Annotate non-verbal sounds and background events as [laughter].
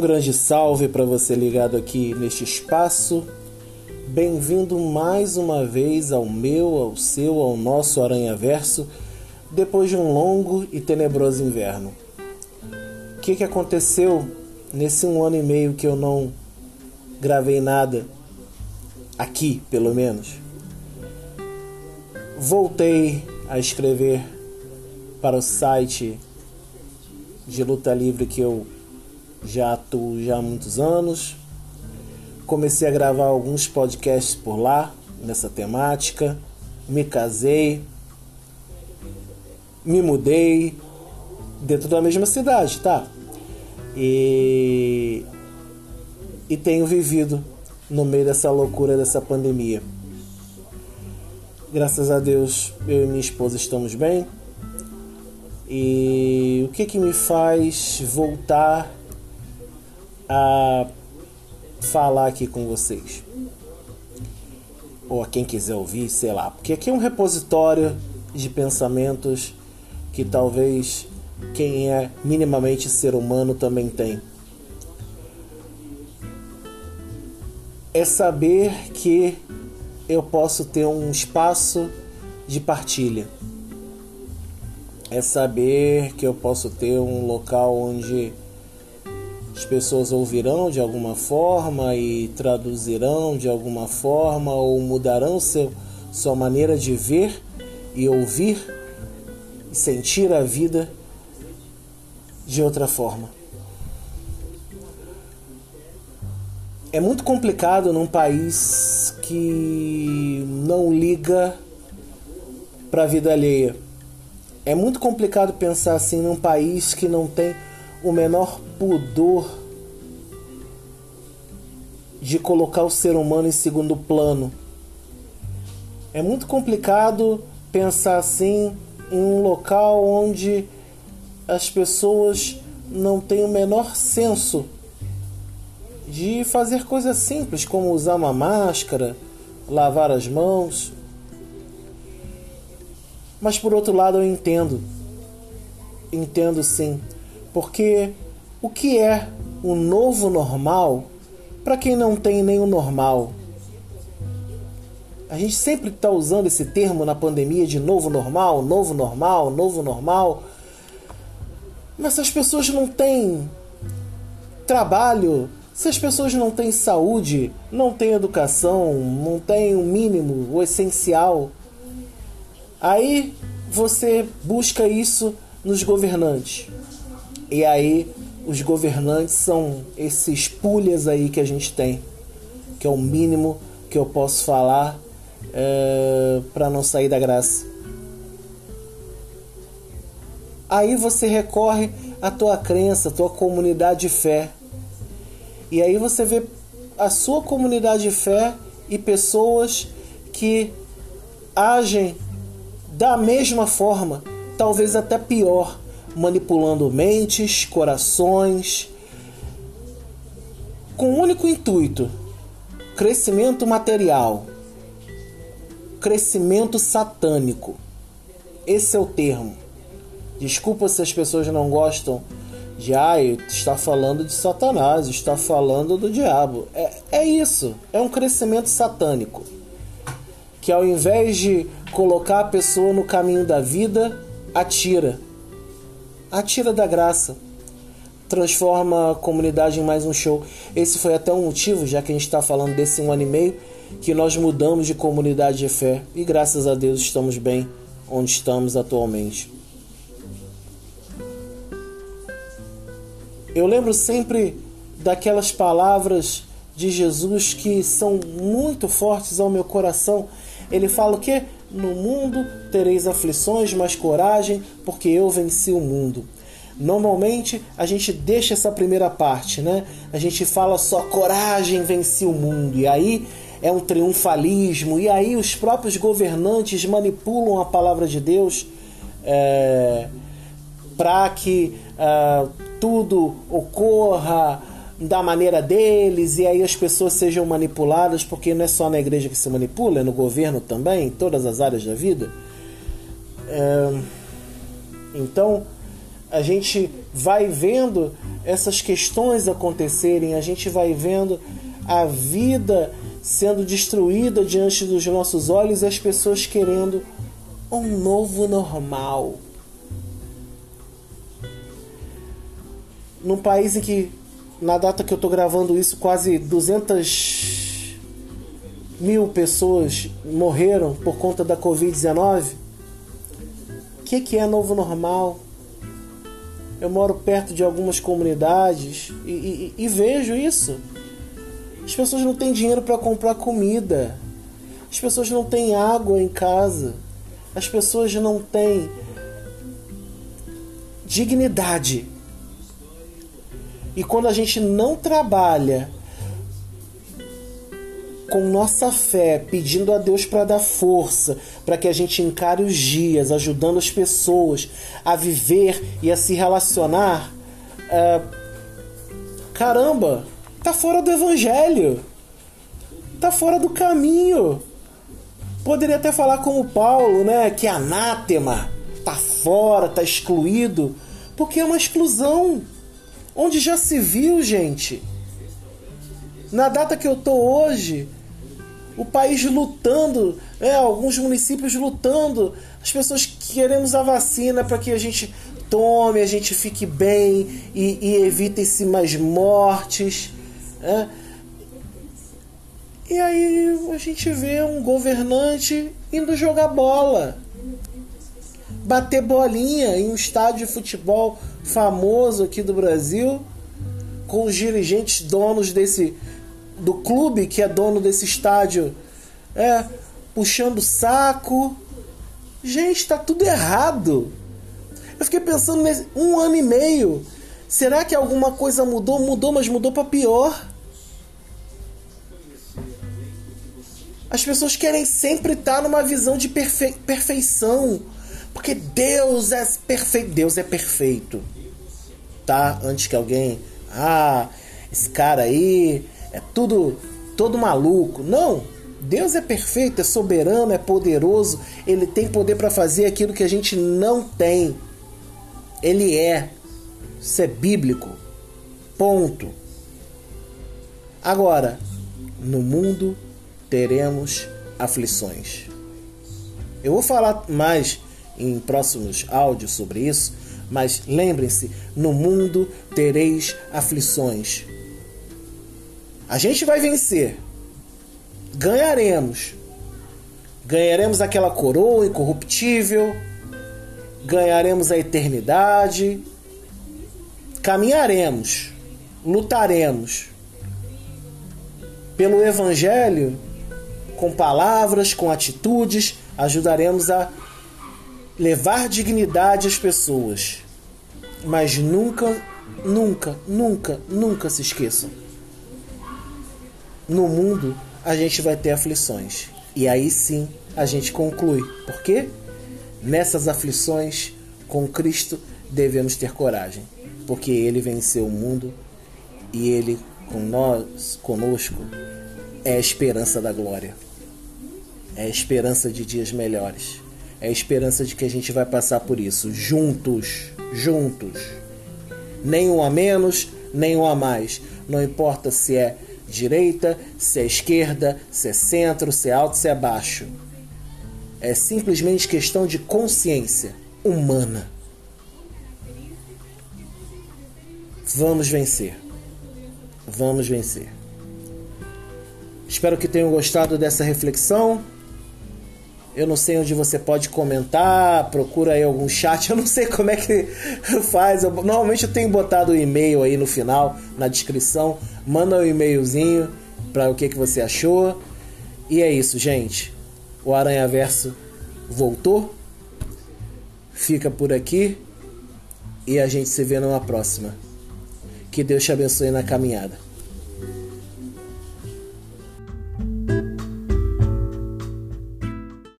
Um grande salve para você ligado aqui neste espaço. Bem-vindo mais uma vez ao meu, ao seu, ao nosso Aranha Verso, depois de um longo e tenebroso inverno. O que, que aconteceu nesse um ano e meio que eu não gravei nada? Aqui, pelo menos. Voltei a escrever para o site de luta livre que eu já atuo já há muitos anos. Comecei a gravar alguns podcasts por lá, nessa temática. Me casei, me mudei dentro da mesma cidade, tá? E, e tenho vivido no meio dessa loucura dessa pandemia. Graças a Deus, eu e minha esposa estamos bem. E o que que me faz voltar a falar aqui com vocês. Ou a quem quiser ouvir, sei lá. Porque aqui é um repositório de pensamentos que talvez quem é minimamente ser humano também tem. É saber que eu posso ter um espaço de partilha. É saber que eu posso ter um local onde as pessoas ouvirão de alguma forma e traduzirão de alguma forma ou mudarão seu, sua maneira de ver e ouvir e sentir a vida de outra forma. É muito complicado num país que não liga para a vida alheia. É muito complicado pensar assim num país que não tem o menor pudor de colocar o ser humano em segundo plano. É muito complicado pensar assim em um local onde as pessoas não têm o menor senso de fazer coisas simples como usar uma máscara, lavar as mãos. Mas por outro lado eu entendo. Entendo sim porque o que é o novo normal para quem não tem nenhum normal? A gente sempre está usando esse termo na pandemia de novo normal, novo normal, novo normal. Mas se as pessoas não têm trabalho, se as pessoas não têm saúde, não têm educação, não têm o mínimo, o essencial, aí você busca isso nos governantes. E aí os governantes são esses pulhas aí que a gente tem, que é o mínimo que eu posso falar é, para não sair da graça. Aí você recorre à tua crença, à tua comunidade de fé. E aí você vê a sua comunidade de fé e pessoas que agem da mesma forma, talvez até pior, manipulando mentes, corações, com um único intuito: crescimento material, crescimento satânico. Esse é o termo. Desculpa se as pessoas não gostam de ah, está falando de Satanás, está falando do diabo. É, é isso, é um crescimento satânico. Que ao invés de colocar a pessoa no caminho da vida, atira atira da graça. Transforma a comunidade em mais um show. Esse foi até um motivo, já que a gente está falando desse um ano e meio, que nós mudamos de comunidade de fé. E graças a Deus estamos bem onde estamos atualmente. Eu lembro sempre daquelas palavras de Jesus que são muito fortes ao meu coração. Ele fala o que? No mundo tereis aflições, mas coragem, porque eu venci o mundo. Normalmente a gente deixa essa primeira parte, né? A gente fala só coragem vence o mundo, e aí é um triunfalismo, e aí os próprios governantes manipulam a palavra de Deus é, para que é, tudo ocorra da maneira deles e aí as pessoas sejam manipuladas, porque não é só na igreja que se manipula, é no governo também, em todas as áreas da vida. É... Então, a gente vai vendo essas questões acontecerem, a gente vai vendo a vida sendo destruída diante dos nossos olhos e as pessoas querendo um novo normal. Num país em que, na data que eu estou gravando isso, quase 200 mil pessoas morreram por conta da Covid-19, o que, que é novo normal? Eu moro perto de algumas comunidades e, e, e vejo isso. As pessoas não têm dinheiro para comprar comida. As pessoas não têm água em casa. As pessoas não têm dignidade. E quando a gente não trabalha com nossa fé, pedindo a Deus para dar força, para que a gente encare os dias, ajudando as pessoas a viver e a se relacionar. É... Caramba, tá fora do evangelho, tá fora do caminho. Poderia até falar como Paulo, né, que anátema, tá fora, tá excluído, porque é uma exclusão. Onde já se viu, gente? Na data que eu tô hoje, o país lutando, é, alguns municípios lutando, as pessoas queremos a vacina para que a gente tome, a gente fique bem e, e evitem-se mais mortes. É. E aí a gente vê um governante indo jogar bola, bater bolinha em um estádio de futebol famoso aqui do Brasil, com os dirigentes donos desse do clube que é dono desse estádio é puxando saco. Gente, tá tudo errado. Eu fiquei pensando nesse um ano e meio. Será que alguma coisa mudou? Mudou, mas mudou para pior. As pessoas querem sempre estar numa visão de perfe perfeição. Porque Deus é perfeito. Deus é perfeito. Tá? Antes que alguém. Ah, esse cara aí é tudo todo maluco. Não. Deus é perfeito, é soberano, é poderoso. Ele tem poder para fazer aquilo que a gente não tem. Ele é. Isso é bíblico. Ponto. Agora, no mundo teremos aflições. Eu vou falar mais em próximos áudios sobre isso, mas lembrem-se: no mundo tereis aflições. A gente vai vencer. Ganharemos. Ganharemos aquela coroa incorruptível. Ganharemos a eternidade. Caminharemos. Lutaremos. Pelo Evangelho, com palavras, com atitudes, ajudaremos a levar dignidade às pessoas. Mas nunca, nunca, nunca, nunca se esqueçam no mundo a gente vai ter aflições. E aí sim a gente conclui. Por quê? Nessas aflições, com Cristo, devemos ter coragem. Porque Ele venceu o mundo e Ele, com nós, conosco, é a esperança da glória. É a esperança de dias melhores. É a esperança de que a gente vai passar por isso juntos, juntos. Nem um a menos, nem um a mais. Não importa se é direita, se é esquerda, se é centro, se é alto, se é baixo. É simplesmente questão de consciência humana. Vamos vencer. Vamos vencer. Espero que tenham gostado dessa reflexão. Eu não sei onde você pode comentar, procura aí algum chat, [laughs] eu não sei como é que faz. Eu, normalmente eu tenho botado o e-mail aí no final, na descrição. Manda um e-mailzinho para o que, que você achou. E é isso, gente. O Aranha Verso voltou. Fica por aqui e a gente se vê numa próxima. Que Deus te abençoe na caminhada.